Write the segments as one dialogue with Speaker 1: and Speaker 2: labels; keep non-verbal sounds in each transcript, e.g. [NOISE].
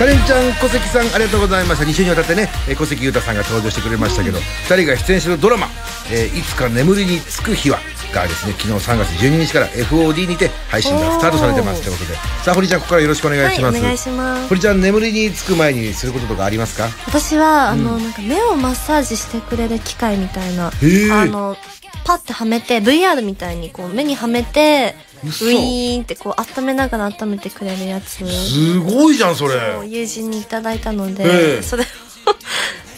Speaker 1: カレンちゃん小関さんありがとうございました。2週にわたってねえー小関裕太さんが登場してくれましたけど、2人が出演してるドラマ「えーいつか眠りにつく日は」がですね昨日3月12日から FOD にて配信がスタートされてますということで。さあ堀ちゃんここからよろしくお願いします、
Speaker 2: はいお願いします。
Speaker 1: 堀ちゃん眠りにつく前にすることとかありますか？
Speaker 2: 私はあの、なんか目をマッサージしてくれる機械みたいなあのパッてはめて VR みたいにこう目にはめてウ
Speaker 1: 嘘
Speaker 2: ィーンってこう温めながら温めてくれるやつ。
Speaker 1: すごいじゃんそれ。
Speaker 2: を友人にいただいたの
Speaker 1: え
Speaker 2: で、
Speaker 1: え
Speaker 2: それを [LAUGHS]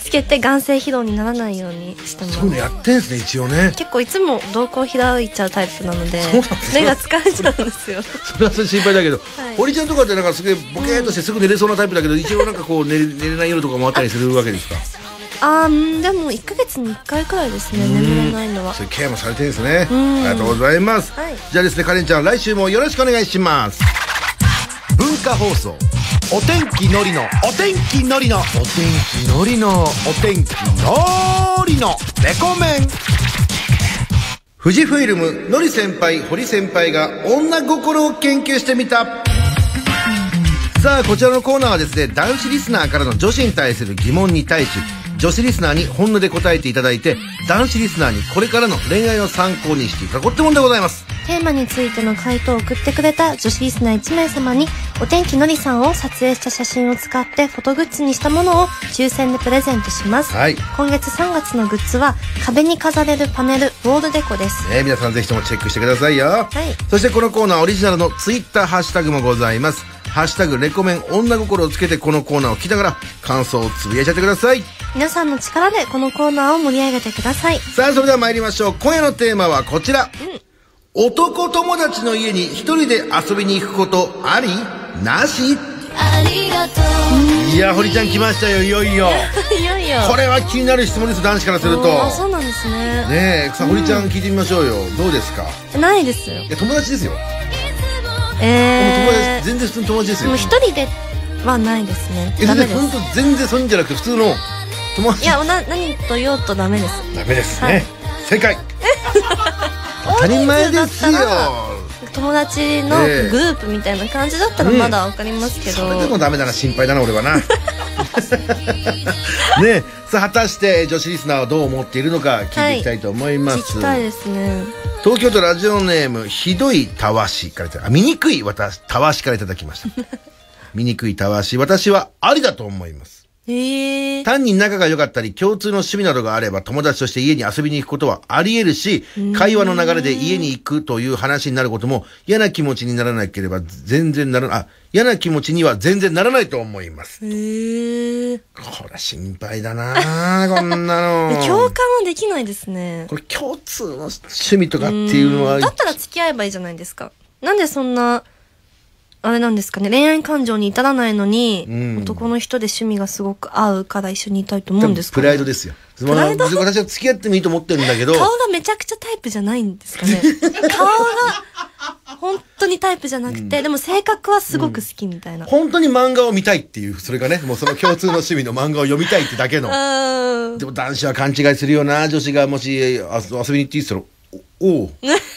Speaker 2: つけて眼性疲労にならないようにしてます。
Speaker 1: そういうのやってんすね一応ね。
Speaker 2: 結構いつも瞳孔開いちゃうタイプなので目が疲れちゃうんですよ。
Speaker 1: それはそれ心配だけど、
Speaker 2: い。
Speaker 1: 堀ちゃんとかってなんかすげえボケーっとしてすぐ寝れそうなタイプだけど、一応なんかこう寝れ寝れない夜とかもあったりするわけですか？
Speaker 2: あーうんでも1ヶ月に1回くらいですね。眠れないのは。
Speaker 1: そういうケアもされてるんですね。あ
Speaker 2: ん。
Speaker 1: りがとうございます、
Speaker 2: はい。
Speaker 1: じゃあですねカレンちゃん来週もよろしくお願いします。文化放送お天気のりのお天気のりのお天気のりのお天気のりのレコメン富士フイルムのり先輩堀先輩が女心を研究してみたさあこちらのコーナーはですね男子リスナーからの女子に対する疑問に対し女子リスナーに本音で答えていただいて男子リスナーにこれからの恋愛を参考にしていただこうってもんでございます。
Speaker 2: テーマについての回答を送ってくれた女子リスナー1名様にお天気のりさんを撮影した写真を使ってフォトグッズにしたものを抽選でプレゼントします、
Speaker 1: はい。
Speaker 2: 今月3月のグッズは壁に飾れるパネルウォールデコです。
Speaker 1: ね皆さんぜひともチェックしてくださいよ、
Speaker 2: はい。
Speaker 1: そしてこのコーナーオリジナルのツイッターハッシュタグもございますハッシュタグレコメン女心をつけてこのコーナーを聞きながら感想をつぶやいちゃってください。
Speaker 2: 皆さんの力でこのコーナーを盛り上げてください。
Speaker 1: さあそれでは参りましょう。今夜のテーマはこちら、男友達の家に一人で遊びに行くことあり？なし？
Speaker 3: ありがとう。
Speaker 1: いや堀ちゃん来ましたよいよいよ。[LAUGHS]
Speaker 2: いよいよ。
Speaker 1: これは気になる質問です男子からすると。
Speaker 2: あそうなんですね。
Speaker 1: ねえさあ堀ちゃん聞いてみましょうよ。どうですか？
Speaker 2: ないですよ。
Speaker 1: いや友達ですよ、友
Speaker 2: え
Speaker 1: 達全然普通の友達です
Speaker 2: ー、
Speaker 1: よ
Speaker 2: もう一人ではないですね。
Speaker 1: え
Speaker 2: ダメです。
Speaker 1: 本当全然そういうんじゃなくて普通の友達。
Speaker 2: いやな何と言おうとダメです。
Speaker 1: ダメですね、
Speaker 2: はい。
Speaker 1: 正解。[LAUGHS] 当たり前ですよ。
Speaker 2: 友達の
Speaker 1: ええ。
Speaker 2: グループみたいな感じだったらまだわかりますけど、
Speaker 1: それでもダメだな心配だな俺はな。[LAUGHS] ねえさあ果たして女子リスナーはどう思っているのか聞いていきたいと思います、
Speaker 2: 聞きたいですね。
Speaker 1: 東京都ラジオネームひどいたわしからいただあ醜い私たわしからいただきました。[LAUGHS] 醜いたわし私はありだと思います
Speaker 2: へえ。
Speaker 1: 単に仲が良かったり共通の趣味などがあれば友達として家に遊びに行くことはあり得るし会話の流れで家に行くという話になることも嫌な気持ちにならなければ全然ならあ嫌な気持ちには全然ならないと思います。
Speaker 2: へえ。
Speaker 1: これ心配だなこんなの。[LAUGHS]
Speaker 2: 共感はできないですね。
Speaker 1: これ共通の趣味とかっていうのは
Speaker 2: だったら付き合えばいいじゃないですか。なんでそんなあれなんですかね。恋愛感情に至らないのに、
Speaker 1: ん。
Speaker 2: 男の人で趣味がすごく合うから一緒にいたいと思うんですか、
Speaker 1: プライドですよ。
Speaker 2: プライド？
Speaker 1: まあ私は付き合ってもいいと思ってるんだけど、
Speaker 2: 顔がめちゃくちゃタイプじゃないんですかね。[LAUGHS] 顔が本当にタイプじゃなくて、でも性格はすごく好きみたいな、
Speaker 1: 本当に漫画を見たいっていう、それがね、もうその共通の趣味の漫画を読みたいってだけの。[LAUGHS]
Speaker 2: うん
Speaker 1: でも男子は勘違いするよな、女子がもしあ遊びに行っていいっつったら、おおう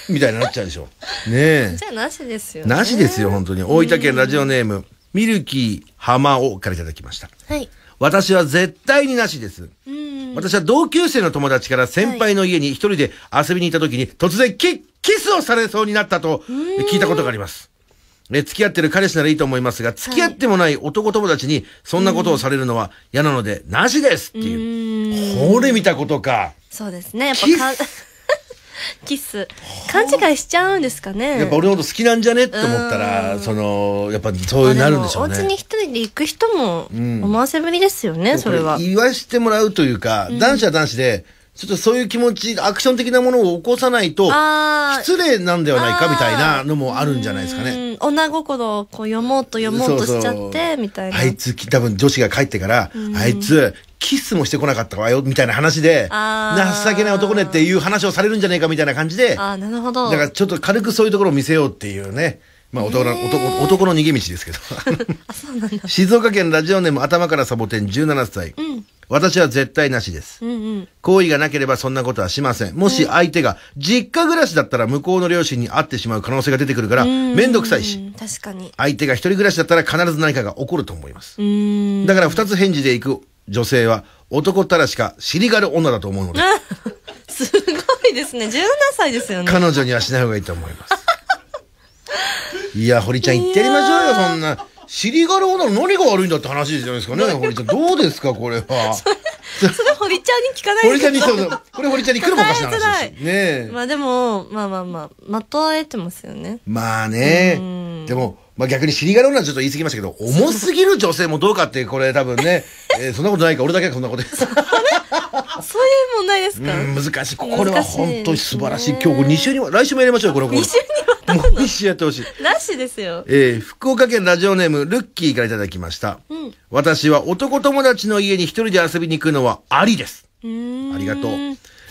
Speaker 1: みたいになっちゃうでしょ。[LAUGHS] ねえ。
Speaker 2: じゃあなしですよ、ね、
Speaker 1: なしですよ、本当に。大分県ラジオネーム、ミルキー浜尾からいただきました。
Speaker 2: はい
Speaker 1: 私は絶対になしです。
Speaker 2: うん
Speaker 1: 私は同級生の友達から先輩の家に一人で遊びに行った時に突然キキスをされそうになったと聞いたことがあります。え付き合ってる彼氏ならいいと思いますが、付き合ってもない男友達にそんなことをされるのは嫌なので、なしですっていう。これ見たことか。
Speaker 2: そうですねやっぱ
Speaker 1: キス。
Speaker 2: 勘違いしちゃうんですかね。
Speaker 1: やっぱ俺のこと好きなんじゃねって思ったら、その、やっぱそうなるんでしょうね。
Speaker 2: お家に一人で行く人も思わせぶりですよね、それは。
Speaker 1: こ言わしてもらうというか、男子は男子で、ちょっとそういう気持ち、アクション的なものを起こさないと、失礼なんではないかみたいなのもあるんじゃないですかね。
Speaker 2: うん。女心をこう読もうと読もうとしちゃってみたいな。
Speaker 1: あいつ、多分女子が帰ってから、あいつ、キスもしてこなかったわよ、みたいな話で、情けない男ねっていう話をされるんじゃねえかみたいな感じで、だ
Speaker 2: ああなるほど
Speaker 1: からちょっと軽くそういうところを見せようっていうね、まあ男の、男男の逃げ道ですけど。[LAUGHS] 静岡県ラジオネーム頭からサボテン17歳。私は絶対なしです。
Speaker 2: うんうん。
Speaker 1: 行為がなければそんなことはしません。もし相手が実家暮らしだったら向こうの両親に会ってしまう可能性が出てくるから、めんどくさいし、
Speaker 2: うん。確かに。
Speaker 1: 相手が一人暮らしだったら必ず何かが起こると思います。
Speaker 2: うん。
Speaker 1: だから二つ返事で行く女性は男ったらしか尻がる女だと思うので、[LAUGHS]
Speaker 2: すごいですね。17歳ですよね。
Speaker 1: 彼女にはしない方がいいと思います。[LAUGHS] いや、堀ちゃん言ってやりましょうよ、そんな。尻がる女の何が悪いんだって話じゃないですかね、堀ちゃん。どうですか、これは。
Speaker 2: それ堀ちゃんに聞かないで
Speaker 1: 堀ちゃんに、そうこれ堀ちゃんに来るもおかしな話ですし。ねえ。
Speaker 2: まあでも、まあまあまあ、まとえてますよね。
Speaker 1: まあね。でも、まあ逆に尻がる女はちょっと言い過ぎましたけど、重すぎる女性もどうかって、これ多分ね、[LAUGHS] えーそんなことないか、俺だけがそんなこと [LAUGHS]
Speaker 2: そういう問題ですか
Speaker 1: うん難しい。これは本当に素晴らしい。今日これ2週には、来週もやりましょうよ、これ。これ
Speaker 2: 二週にわ
Speaker 1: もう2週やってほしい。
Speaker 2: なしですよ。
Speaker 1: えー福岡県ラジオネーム、ルッキーからいただきました。私は男友達の家に一人で遊びに行くのはありです。ありがとう。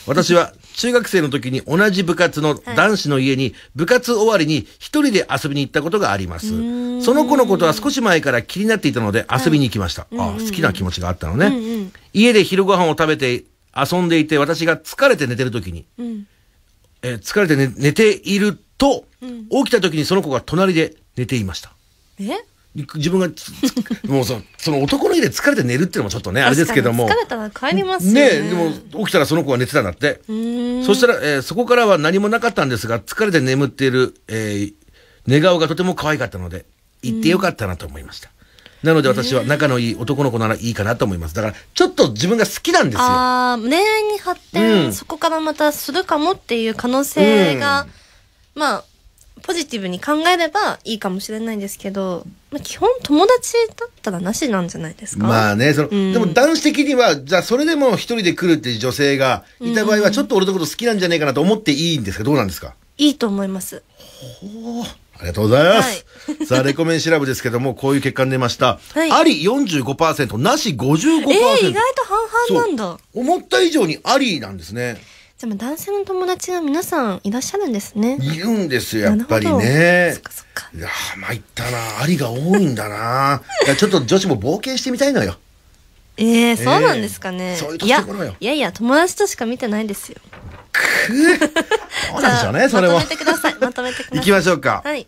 Speaker 1: 私は中学生の時に同じ部活の男子の家に部活終わりに一人で遊びに行ったことがあります。その子のことは少し前から気になっていたので遊びに行きました。あ好きな気持ちがあったのね。家で昼ご飯を食べて遊んでいて私が疲れて寝てる時に、えー疲れて寝寝ていると、起きた時にその子が隣で寝ていました。
Speaker 2: え？
Speaker 1: 自分が [LAUGHS] もうそその男の家で疲れて寝るっていうのもちょっとね、あれですけども。
Speaker 2: 疲れたら帰りますよ
Speaker 1: ねでも起きたらその子が寝てたんだって。そしたら、えーそこからは何もなかったんですが、疲れて眠っている、えー寝顔がとても可愛かったので、行ってよかったなと思いました。なので私は仲のいい男の子ならいいかなと思います。だから、ちょっと自分が好きなんですよ。
Speaker 2: ああ、恋愛に発展、
Speaker 1: うん
Speaker 2: そこからまたするかもっていう可能性が、まあ、ポジティブに考えればいいかもしれないんですけど、まあ、基本友達だったらなしなんじゃないですか？
Speaker 1: まあね、その、
Speaker 2: ん
Speaker 1: でも男子的には、じゃあそれでも一人で来るっていう女性がいた場合は、ちょっと俺のこと好きなんじゃないかなと思っていいんですか？どうなんですか？
Speaker 2: いいと思います。
Speaker 1: ありがとうございます。[LAUGHS] さあ、レコメン調べですけども、こういう結果に出ました。
Speaker 2: はい
Speaker 1: あり45%、なし55%。
Speaker 2: ええ意外と半々なんだ。
Speaker 1: 思った以上にありなんですね。
Speaker 2: じゃあまあ男性の友達が皆さんいらっしゃるんですね。
Speaker 1: いるんですよ、やっぱりね
Speaker 2: そっ。かそっか。
Speaker 1: いやー、参ったな。ありが多いんだな。いや、ちょっと女子も冒険してみたいのよ。
Speaker 2: ええそうなんですかね。
Speaker 1: そういう
Speaker 2: いや
Speaker 1: 年頃よ、
Speaker 2: いやいや、友達としか見てないですよ。
Speaker 1: そうなんでしょうね、[LAUGHS] それは
Speaker 2: まとめ。てください。まとめてください。
Speaker 1: 行きましょうか。
Speaker 2: はい。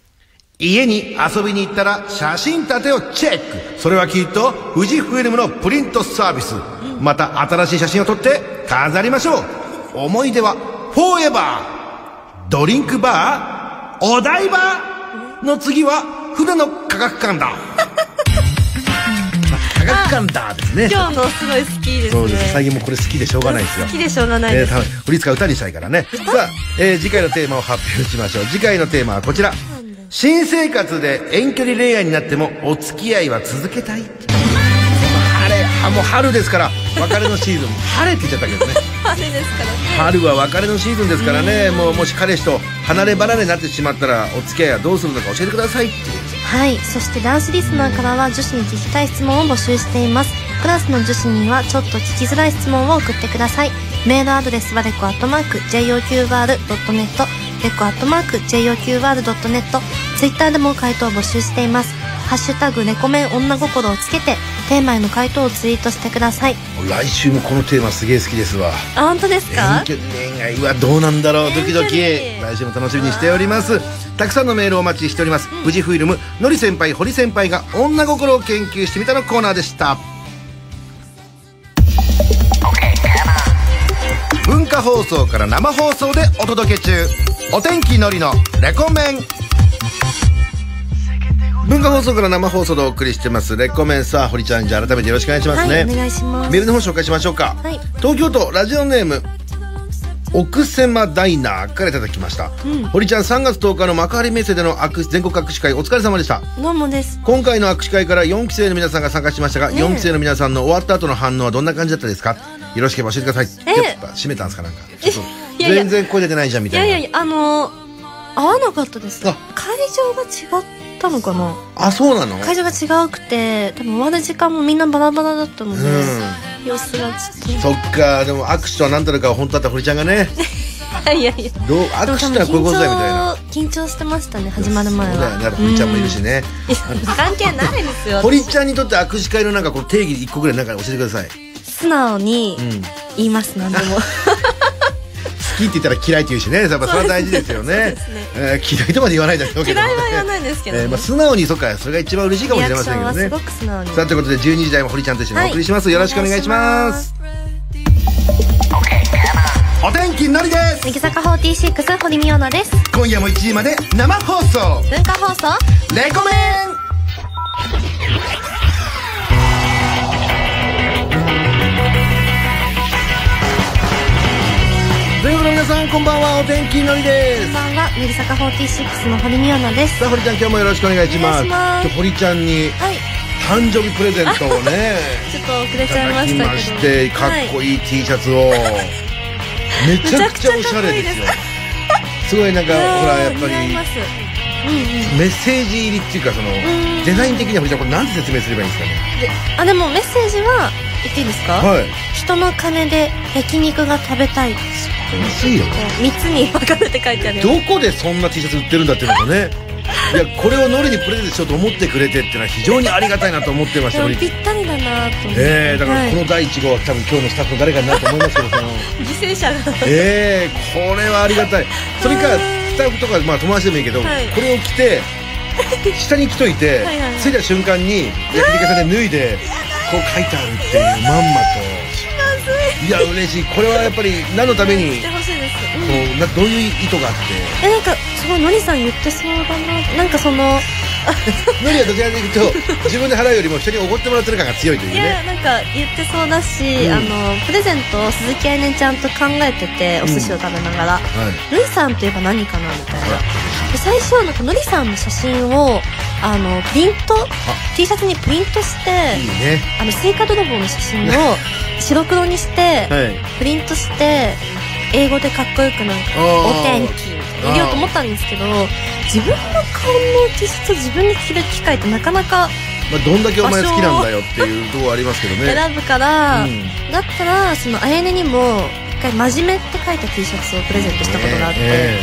Speaker 1: 家に遊びに行ったら写真立てをチェックそれはきっと富士フイルムのプリントサービスまた新しい写真を撮って飾りましょう思い出はフォーエバードリンクバーお台場の次は船の科学館だ [LAUGHS] 科学館だですね
Speaker 2: 今日のすごい好きですね。
Speaker 1: そうです最近もうこれ好きでしょうがないですよ
Speaker 2: 好きでしょうがないです。
Speaker 1: えーた振り付か歌にしたいからね。さあ、えー次回のテーマを発表しましょう。次回のテーマはこちら。新生活で遠距離恋愛になってもお付き合いは続けたい。晴れ、はもう春ですから、別れのシーズン。晴れって言っちゃったけどね。[LAUGHS]
Speaker 2: あれですから。
Speaker 1: 春は別れのシーズンですからね。もうもし彼氏と離れ離れになってしまったら、お付き合いはどうするのか教えてくださいって。
Speaker 2: はい。そしてダンスリスナーからは女子に聞きたい質問を募集しています。クラスの女子にはちょっと聞きづらい質問を送ってください。メールアドレスはレコアットマーク JOQR.net レコアットマーク JOQR.net ツイッターでも回答を募集しています。ハッシュタグレコメン女心をつけてテーマへの回答をツイートしてください。
Speaker 1: 来週もこのテーマすげえ好きですわ。
Speaker 2: あ、本当ですか？
Speaker 1: 遠距離恋愛はどうなんだろう？ドキドキ。来週も楽しみにしております。たくさんのメールをお待ちしております、富士フイルムのり先輩堀先輩が女心を研究してみたのコーナーでした。文化放送から生放送でお届け中。お天気のりのレコメン文化放送から生放送でお送りしてます。レコメンさあ堀ちゃんじゃあ改めてよろしくお願いしますね、
Speaker 2: はい、お願いします。
Speaker 1: メールの方紹介しましょうか、
Speaker 2: はい。
Speaker 1: 東京都ラジオネーム奥狭ダイナーからいただきました、堀ちゃん3月10日の幕張メッセでの全国握手会お疲れ様でした。
Speaker 2: どうもです。
Speaker 1: 今回の握手会から4期生の皆さんが参加しましたが、
Speaker 2: ねえ。
Speaker 1: 4期生の皆さんの終わった後の反応はどんな感じだったですか？よろしければ教えてください、
Speaker 2: ええ。
Speaker 1: やっぱ閉めたんですか？なんか。全然声出てないじゃんみたいな。
Speaker 2: いやいやいや、あのー、合わなかったです。会
Speaker 1: あ
Speaker 2: 場が違ったのかな？
Speaker 1: あそうなの？
Speaker 2: 会場が違くて、多分終わる時間もみんなバラバラだったので、
Speaker 1: うん
Speaker 2: 様子がちょっ
Speaker 1: そっかでも握手とは何たるかは本当だった堀ちゃんがね
Speaker 2: と。いやいや。
Speaker 1: どう握手はこういうことだよみたいな
Speaker 2: 緊張してましたね、始まる前は。
Speaker 1: そうだよね堀ちゃんもいるしね、
Speaker 2: うん。関係ないですよ。[LAUGHS]
Speaker 1: 堀ちゃんにとって握手会のなんかこう定義一個ぐらいなんか教えてください
Speaker 2: 素直に言います何でも [LAUGHS]
Speaker 1: きって言ったら嫌いって言うしね。やっぱそれは大事ですよね。
Speaker 2: すね。
Speaker 1: えー嫌いとまで言わないだろうけど。
Speaker 2: 嫌いは言わないですけどね。
Speaker 1: えーまあ、素直にそっかそれが一番嬉しいかもしれませんけどね。
Speaker 2: クションはすごく素直に。
Speaker 1: さあということで12時台も堀ちゃんと一緒にお送りします、
Speaker 2: はい
Speaker 1: よろしくお願いします。お天気のりです。
Speaker 2: 乃木坂46堀美央奈です。
Speaker 1: 今夜も1時まで生放送。
Speaker 2: 文化放送？
Speaker 1: レコメンということで皆さんこんばんは。お天気のりで
Speaker 2: こん
Speaker 1: す
Speaker 2: ばんは乃木坂46の堀美央奈です。
Speaker 1: さあ堀ちゃん今日もよろしくお願いします。今日堀ちゃんに
Speaker 2: はい。
Speaker 1: 誕生日プレゼントをね。[LAUGHS]
Speaker 2: ちょっと遅れ
Speaker 1: い
Speaker 2: ちゃいましたけど。
Speaker 1: してかっこいい T シャツを。めちゃくちゃおしゃれですよ。す。ごいなんか
Speaker 2: はい
Speaker 1: ほらやっぱり
Speaker 2: うんうん。
Speaker 1: メッセージ入りっていうかその
Speaker 2: ん
Speaker 1: デザイン的には堀ちゃんこれ何て説明すればいいんですかね？
Speaker 2: であでもメッセージは言っていいですか、
Speaker 1: はい。
Speaker 2: 人の金で焼肉が食べたい
Speaker 1: 安いよ。
Speaker 2: こう3つに分かれて書いてあるよ。
Speaker 1: どこでそんな T シャツ売ってるんだっていうのとね。[LAUGHS] いやこれをノリにプレゼントしようと思ってくれてっていうのは非常にありがたいなと思ってました
Speaker 2: ぴったりだなと思って。
Speaker 1: えー、だからこの
Speaker 2: はい
Speaker 1: 第1号は多分今日のスタッフの誰かになると思いますけどその。
Speaker 2: 犠牲者が
Speaker 1: えー、これはありがたい。それかスタッフとか、まあ、友達でもいいけど、
Speaker 2: はい。
Speaker 1: これを着て [LAUGHS] 下に着といて
Speaker 2: はいはいはい。
Speaker 1: 着いた瞬間に焼肉屋さんで脱いでこう書いてあるっていうまんまといや嬉しい。これはやっぱり何のために
Speaker 2: してほしいです、
Speaker 1: こ
Speaker 2: うん。
Speaker 1: うなどういう意図があって。
Speaker 2: えなんかすごいのりさん言ってそうだな。なんかその [LAUGHS]
Speaker 1: ノリはどちらかというと自分で払うよりも人におごってもらってる感が強いという
Speaker 2: いや
Speaker 1: ね
Speaker 2: なんか言ってそうだし、
Speaker 1: うん。
Speaker 2: あのプレゼントを鈴木愛音ちゃんと考えててお寿司を食べながら、
Speaker 1: はい。
Speaker 2: のりさんといえば何かなみたいな。で最初なんかのりさんの写真をあのプリント T シャツにプリントしてあのスイカ泥棒の写真を白黒にして
Speaker 1: はい。
Speaker 2: プリントして英語でかっこよくなんかお天気入れようと思ったんですけど自分の顔の T シャツを自分で着る機会ってなかなか
Speaker 1: まあ、どんだけお前好きなんだよっていうところありますけどね。
Speaker 2: 選ぶから、
Speaker 1: うん。
Speaker 2: だったらそのあやねにも一回真面目って書いた T シャツをプレゼントしたことがあって、
Speaker 1: え。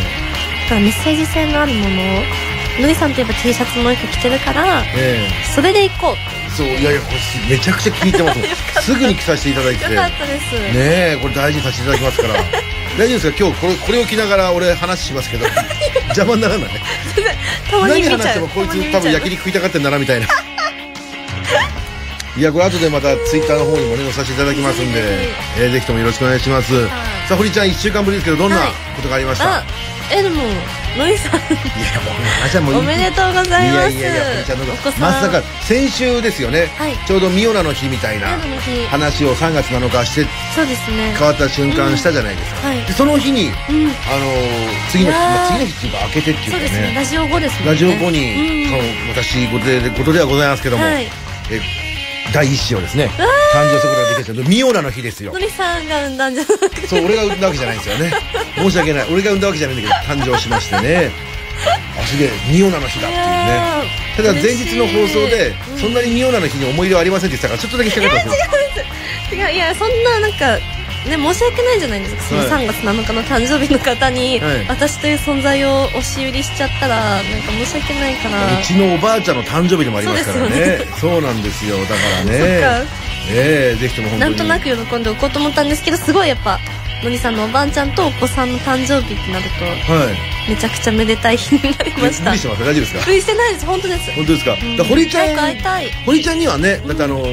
Speaker 2: だからメッセージ性のあるものをのりさんといえば T シャツもよく着てるから
Speaker 1: ええ。
Speaker 2: それで行こう。
Speaker 1: えそういやいやこれめちゃくちゃ気に入ってます [LAUGHS] すぐに着させていただいて。
Speaker 2: よかったです、
Speaker 1: ねえこれ大事にさせていただきますから。[LAUGHS] 大丈夫ですか？今日これこれを着ながら俺話しますけど。邪魔にならない？何話してもこいつ多分焼肉食いたがってんだなみたいな。[LAUGHS] いやこれ後でまたツイッターの方にもね載させていただきますんで、えーぜひともよろしくお願いします、さあ堀ちゃん1週間ぶりですけどどんな
Speaker 2: はい。
Speaker 1: ことがありました、
Speaker 2: あえでものりさん。
Speaker 1: いやもう話はもう
Speaker 2: おめでとうございます。
Speaker 1: いやいやいや堀ちゃんのまさか先週ですよね、
Speaker 2: はい。
Speaker 1: ちょうどミオナの日みたいな話を3月7日して
Speaker 2: そうですね。
Speaker 1: 変わった瞬間したじゃないですか、
Speaker 2: はい。
Speaker 1: でその日に、
Speaker 2: うん。
Speaker 1: あのー次の日、まあ次の日っていうか明けてっていうか
Speaker 2: そうですね。
Speaker 1: ね
Speaker 2: ラジオ後です
Speaker 1: ラジオ後に、
Speaker 2: うん。
Speaker 1: 私事でことではございますけども、
Speaker 2: はい。
Speaker 1: え第一子をですね誕生することができたんでミオナの日ですよ。
Speaker 2: のりさんが産んだんじゃなくて。
Speaker 1: そう俺が産んだわけじゃないんですよね。申し訳ない。俺が産んだわけじゃないんだけど誕生しましてね。あすげえミオナの日だっていうね。ただ前日の放送で
Speaker 2: 嬉しい。
Speaker 1: そんなにミオナの日に思い入れはありませんって言ってたからちょっとだけ引っかかったんですよ。
Speaker 2: 違ういやそんななんかね申し訳ないじゃないですか？その
Speaker 1: はい
Speaker 2: 3月7日の誕生日の方に、
Speaker 1: はい。
Speaker 2: 私という存在を押し売りしちゃったらなんか申し訳ないから。
Speaker 1: うちのおばあちゃんの誕生日でもありますから
Speaker 2: そう
Speaker 1: ね。そうなんですよ。だからね。
Speaker 2: か。
Speaker 1: ええぜひとも本当に。
Speaker 2: なんとなく喜んでおこうと思ったんですけどすごいやっぱのりさんのおばあちゃんとお子さんの誕生日ってなると
Speaker 1: はい。
Speaker 2: めちゃくちゃめでたい日になりました。
Speaker 1: 無理してます大丈夫ですか？
Speaker 2: 無理してないです。本当です。
Speaker 1: 本当ですか？だ
Speaker 2: うん
Speaker 1: 堀ちゃ
Speaker 2: 早く会い
Speaker 1: ん
Speaker 2: たい。
Speaker 1: 堀ちゃんにはねだってあの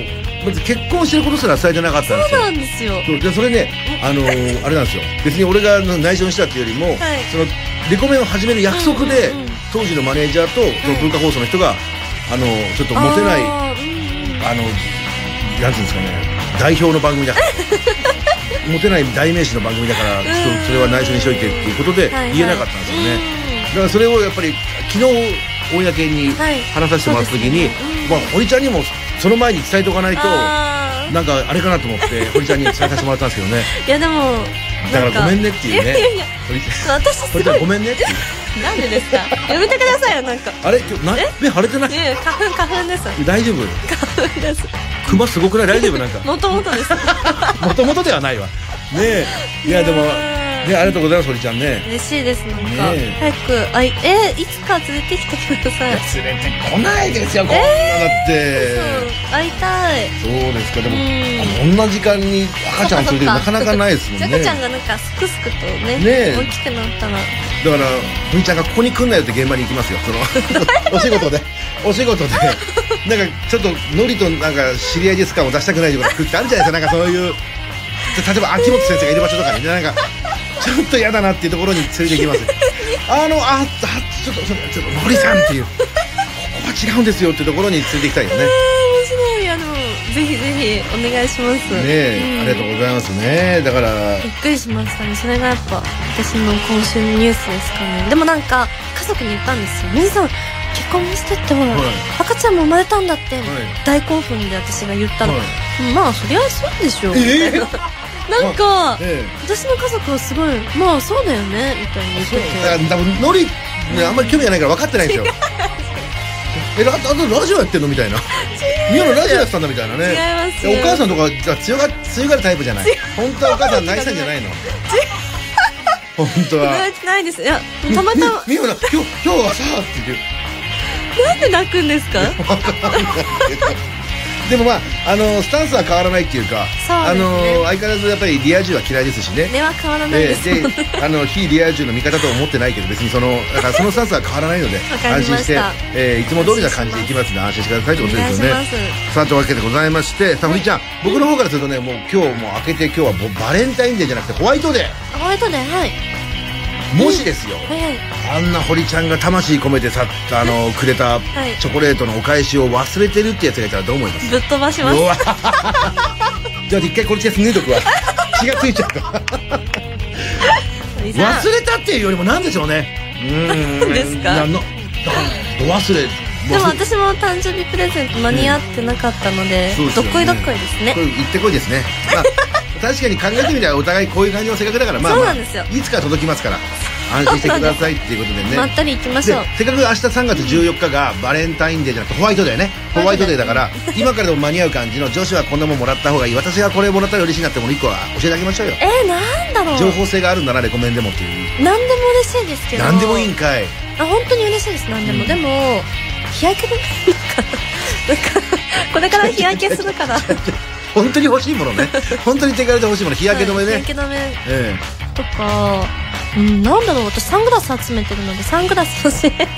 Speaker 1: まず結婚してることすら伝えてなかったんですよ。
Speaker 2: そうなんですよ。
Speaker 1: でそれね、あのー [LAUGHS] あれなんですよ。別に俺が内緒にしたっていうよりも、
Speaker 2: はい。
Speaker 1: そのレコメンを始める約束で、
Speaker 2: うんうんうん
Speaker 1: 当時のマネージャーと、その文化放送の人があのちょっとモテないあ
Speaker 2: あーうんうん
Speaker 1: のなんていうんですかね代表の番組だ。か [LAUGHS] らモテない代名詞の番組だから、ちょっとそれは内緒にしといてっていうことで
Speaker 2: はいはい。
Speaker 1: 言えなかったんですよね、
Speaker 2: うん。
Speaker 1: だからそれをやっぱり昨日公に
Speaker 2: はい。
Speaker 1: 話させてもらった時に、まあ、堀ちゃんにもその前に伝えておかないとなんかあれかなと思って [LAUGHS] 堀ちゃんに伝えさせてもらったんですけどね。
Speaker 2: いやでも
Speaker 1: だからごめんねっていうね。堀ちゃん。
Speaker 2: 私す
Speaker 1: 堀ちゃん
Speaker 2: ご
Speaker 1: めんねっていう。[LAUGHS]
Speaker 2: なんでですか？やめてくださいよなんか。
Speaker 1: あれ？今日な
Speaker 2: え？
Speaker 1: 目腫れてない？
Speaker 2: 花粉花粉です。
Speaker 1: 大丈夫？
Speaker 2: 花粉です
Speaker 1: クマすごくない？大丈夫？なんか。
Speaker 2: もともとです。
Speaker 1: もともとではないわ。ねえ。いやでもねありがとうございます堀ちゃんね。
Speaker 2: 嬉しいですなんか、
Speaker 1: ねえ。
Speaker 2: 早くあいえいつか連れてきてください。
Speaker 1: 連れてこないですよこんなだって。
Speaker 2: そう会いたい。
Speaker 1: そうですかでも
Speaker 2: う
Speaker 1: こんな時間に赤ちゃん連れてなかなかないですもんね。
Speaker 2: 赤ちゃんがなんかすくすくとね
Speaker 1: ねえ
Speaker 2: 大きくなったら
Speaker 1: だからふみちゃんがここに来んなよって現場に行きますよそのお仕事でお仕事でなんかちょっとノリとなんか知り合いです感を出したくないような空気ってあるじゃないですかなんかそういう例えば秋元先生がいる場所とかにねなんか [LAUGHS] ちょっと嫌だなっていうところに連れて行きます。[LAUGHS] あのああちょっとちょっとちょっとノリさんっていう。ここは違うんですよっていうところに連れて行きたいよね。
Speaker 2: 面白い。あのぜひぜひお願いします。
Speaker 1: ねえ、ありがとうございますね。だから
Speaker 2: びっくりしましたね。それがやっぱ私の今週のニュースですかね。でもなんか家族に言ったんですよ「皆さん結婚してってほら、
Speaker 1: はい。
Speaker 2: 赤ちゃんも生まれたんだって」
Speaker 1: い。
Speaker 2: 大興奮で私が言ったら、
Speaker 1: はい。
Speaker 2: まあそりゃそうでしょ」みたいななんか
Speaker 1: え
Speaker 2: 私の家族はすごい「まあそうだよね」みたいに言って
Speaker 1: えだか
Speaker 2: て
Speaker 1: ら多分ノリねあんまり興味がないから分かってないんですよ。[LAUGHS] えあとあとラジオやってんのみたいな。宮野ラジオやってたんだみたいなね。
Speaker 2: 違います
Speaker 1: えお母さんとかじゃあ強が強がるタイプじゃない。本当はお母さん泣いてたんじゃないの。本当は。
Speaker 2: 泣いてないです。いやたまたま。
Speaker 1: み宮野今日今日はさって言って
Speaker 2: なんで泣くんですか
Speaker 1: でもまああのスタンスは変わらないっていうかあの相変わらずやっぱりリア充は嫌いですしね。
Speaker 2: 根は変わらない
Speaker 1: で
Speaker 2: です
Speaker 1: で [LAUGHS] あの非リア充の味方とは思ってないけど別にそのだからそのスタンスは変わらないので [LAUGHS] 安心して、えーいつも通りな感じでいきますので安心してくださいって
Speaker 2: お
Speaker 1: ことですよね。さあというわけでございましてさあふりちゃん僕の方からするとねもう今日もう明けて今日はもうバレンタインデーじゃなくてホワイトデ
Speaker 2: ホワイトデーはい。
Speaker 1: ーもしですよあんな堀ちゃんが魂込めてさあのくれた
Speaker 2: い。
Speaker 1: チョコレートのお返しを忘れてるってやつがいたらどう思います？
Speaker 2: ぶっ飛ばします。[LAUGHS]
Speaker 1: じゃあ一回これ脱いとくわ。[LAUGHS] 気がついちゃうから忘れたっていうよりも何でしょうね。うーん
Speaker 2: ですか？
Speaker 1: なのだど忘れ。
Speaker 2: でも私も誕生日プレゼント間に合ってなかったので、
Speaker 1: そうですよね。
Speaker 2: どっこいどっこいですね。
Speaker 1: 行ってこいですね、まあ、確かに考えてみたらお互いこういう感じの性格だからまあ、まあ、
Speaker 2: そうなんですよ。
Speaker 1: いつか届きますから安心してくださいっていうことでね。
Speaker 2: まったり行きまし
Speaker 1: で
Speaker 2: ょう。
Speaker 1: せっかく明日3月14日がバレンタインデーじゃなくてホワイトデーね。ホワイトデー。だから今からでも間に合う感じの女子はこんなもんもらった方がいい。私がこれもらったら嬉しいなってもの1個は教えてあげましょうよ。
Speaker 2: えー、なんだろう。
Speaker 1: 情報性があるんならレコメンでもっていう。
Speaker 2: 何でも嬉しいですけど。
Speaker 1: 何でもいいんかい。
Speaker 2: あ本当に嬉しいです。何でも、でも日焼け止め。なんかこれから日焼けするから。[LAUGHS]
Speaker 1: 本当に欲しいものね。本当に手軽で欲しいもの。日焼け止めね、
Speaker 2: はい日焼け止め。
Speaker 1: え
Speaker 2: とかうんなんだろう私サングラス集めてるのでサングラス欲しい。
Speaker 1: え [LAUGHS]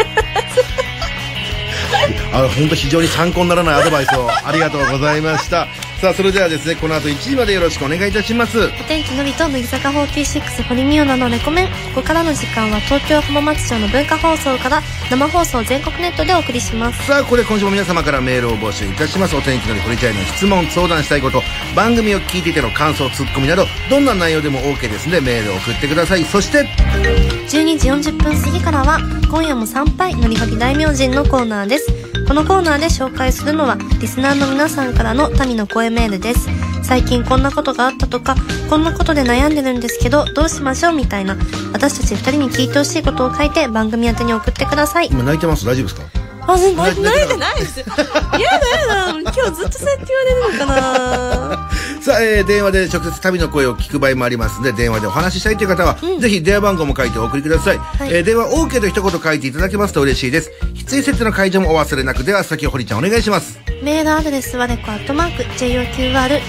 Speaker 1: あ本当非常に参考にならないアドバイスをありがとうございました。さあそれではですねこの後1時までよろしくお願いいたします。
Speaker 2: お天気のりと乃木坂46堀美央奈のレコメン。ここからの時間は東京浜松町の文化放送から生放送全国ネットでお送りします。
Speaker 1: さあここで今週も皆様からメールを募集いたします。お天気のりこれちゃいの質問相談したいこと番組を聞いていての感想ツッコミなどどんな内容でも OK ですのでメールを送ってください。そして
Speaker 2: 12時40分過ぎからは今夜も参拝のりほり大明神のコーナーですこのコーナーで紹介するのはリスナーの皆さんからの民の声メールです。最近こんなことがあったとかこんなことで悩んでるんですけどどうしましょうみたいな私たち2人に聞いてほしいことを書いて番組宛てに送ってください。
Speaker 1: 今泣いてます？大丈夫ですか？
Speaker 2: あ、泣いてない。です。よ。やだやだ。今日ずっとそうやって言われるのかな
Speaker 1: さあ、えー電話で直接旅の声を聞く場合もありますので、電話でお話ししたいという方は、ぜひ電話番号も書いてお送りください。
Speaker 2: い
Speaker 1: えー電話 OK と一言書いていただけますと嬉しいです。必要設定の解除もお忘れなく。では、先ほりちゃんお願いします。
Speaker 2: メールアドレスはレコアットマーク JOQR.net レ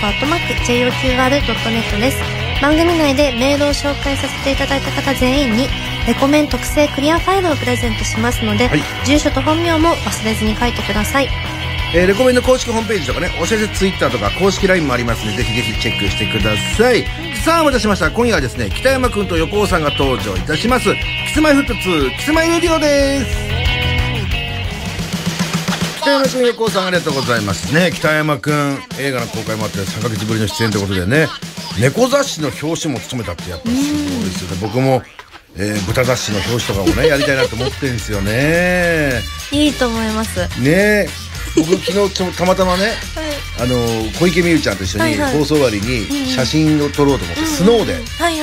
Speaker 2: コアットマーク JOQR.net です。番組内でメールを紹介させていただいた方全員にレコメン特製クリアファイルをプレゼントしますので、
Speaker 1: はい
Speaker 2: 住所と本名も忘れずに書いてください。
Speaker 1: えーレコメンの公式ホームページとかね、お知らせツイッターとか公式 LINE もありますので、ぜひぜひチェックしてください。さあ、お待たせしました。今夜はですね、北山くんと横尾さんが登場いたします。キスマイフット2、キスマイレディオです。北山くん、横尾さんありがとうございますね。北山くん、映画の公開もあって3ヶ月ぶりの出演ということでね、猫雑誌の表紙も務めたってやっぱすごいですよね。僕も、えー豚雑誌の表紙とかもね、やりたいなと思ってるんですよね。[LAUGHS]
Speaker 2: いいと思います。はい。
Speaker 1: ねえ僕昨日ちょたまたまねあの小池美優ちゃんと一緒に放送終わりに写真を撮ろうと思って、スノーで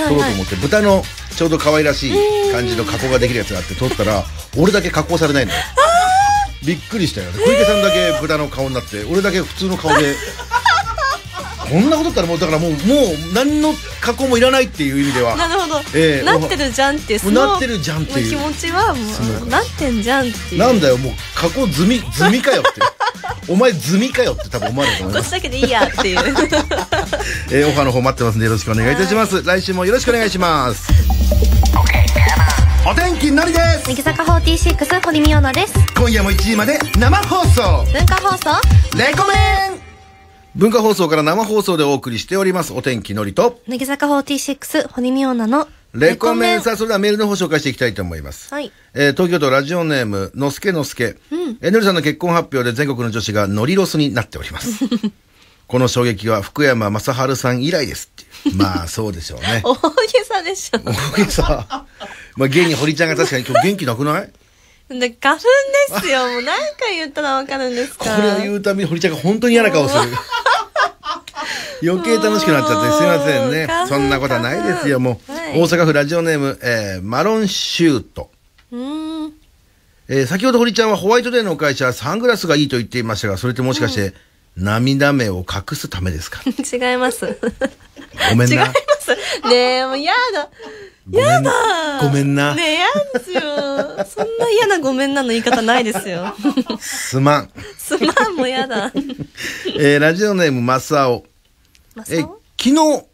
Speaker 1: 撮ろうと思って豚のちょうど可愛らしい感じの加工ができるやつがあって撮ったら [LAUGHS] 俺だけ加工されないのよ。びっくりしたよ。ね小池さんだけ豚の顔になって俺だけ普通の顔で [LAUGHS] こんなことだったらもうだからもうもう何の加工もいらないっていう意味では
Speaker 2: なるほど。
Speaker 1: ええ
Speaker 2: なってるじゃんっていう、
Speaker 1: もうなってるじゃんっていう。
Speaker 2: の気持ちはもう、なってんじゃんっていう。
Speaker 1: なんだよもう加工済み済みかよってお前済みかよって多分思われると思います。
Speaker 2: こっちだけでいいやっていう。[LAUGHS]
Speaker 1: えーオファーの方待ってますんでよろしくお願いいたします。来週もよろしくお願いします。[LAUGHS] お天気のりです
Speaker 2: 乃木坂46堀美央奈です。
Speaker 1: 今夜も1時まで生放送
Speaker 2: 文化放送？
Speaker 1: レコメン文化放送から生放送でお送りしております。お天気のりと、
Speaker 2: 乃木坂46堀美央奈の
Speaker 1: レコメンさあ、それではメールの方紹介していきたいと思います。
Speaker 2: はい。
Speaker 1: えー東京都ラジオネーム、のすけのすけ。えーのりさんの結婚発表で全国の女子がノリロスになっております。[LAUGHS] この衝撃は福山雅治さん以来ですっていう。まあ、そうでしょうね。[LAUGHS]
Speaker 2: 大げさでしょ。
Speaker 1: 大げさ。まあ、現に堀ちゃんが確かに今日元気なくない？
Speaker 2: で、花粉ですよ。[LAUGHS] もう何回言ったらわかるんですか？
Speaker 1: これを言うたびに堀ちゃんが本当に嫌な顔する。[LAUGHS] 余計楽しくなっちゃってすいませんね。そんなことはないですよ、もう。
Speaker 2: はい
Speaker 1: 大阪府ラジオネーム、えーマロンシュート。
Speaker 2: うーん。
Speaker 1: えー先ほど堀ちゃんはホワイトデーの会社はサングラスがいいと言っていましたが、それってもしかして、涙目を隠すためですか？[LAUGHS]
Speaker 2: 違います。
Speaker 1: ごめんな。
Speaker 2: 違います。ねえ、もう嫌だ。
Speaker 1: ごめんな。ごめんな。
Speaker 2: ねえ、嫌ですよ。そんな嫌なごめんなの言い方ないですよ。
Speaker 1: すまん。
Speaker 2: すまんも嫌だ。[LAUGHS]
Speaker 1: えーラジオネームマサオ。
Speaker 2: まあ、
Speaker 1: えー
Speaker 2: そう
Speaker 1: 昨日、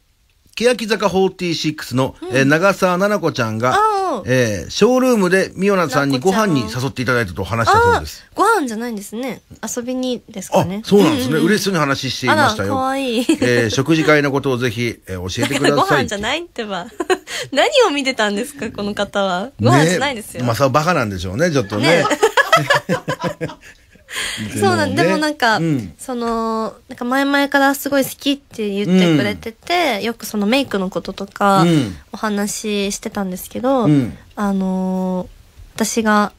Speaker 1: 欅坂46の、えー長澤奈々子ちゃんがえーショールームでミオナさんにご飯に誘っていただいたと話したそう
Speaker 2: あ
Speaker 1: です。
Speaker 2: ご飯じゃないんですね。遊びにですか
Speaker 1: あ
Speaker 2: ね。、
Speaker 1: そうなんですね。
Speaker 2: うう
Speaker 1: 嬉しそうに話していましたよ。
Speaker 2: かわいい。
Speaker 1: えー食事会のことをぜひ、えー教えてくだ
Speaker 2: ご
Speaker 1: さい。
Speaker 2: 飯じゃないってば。[LAUGHS] 何を見てたんですか、この方は。ご飯じゃないですよ。
Speaker 1: まさバカなんでしょうね、ちょっとね。
Speaker 2: ね [LAUGHS] そうなん、でもなんか、
Speaker 1: うん
Speaker 2: その、なんか前々からすごい好きって言ってくれてて、よくそのメイクのこととか
Speaker 1: うん、
Speaker 2: お話ししてたんですけど、
Speaker 1: うん
Speaker 2: あのー私が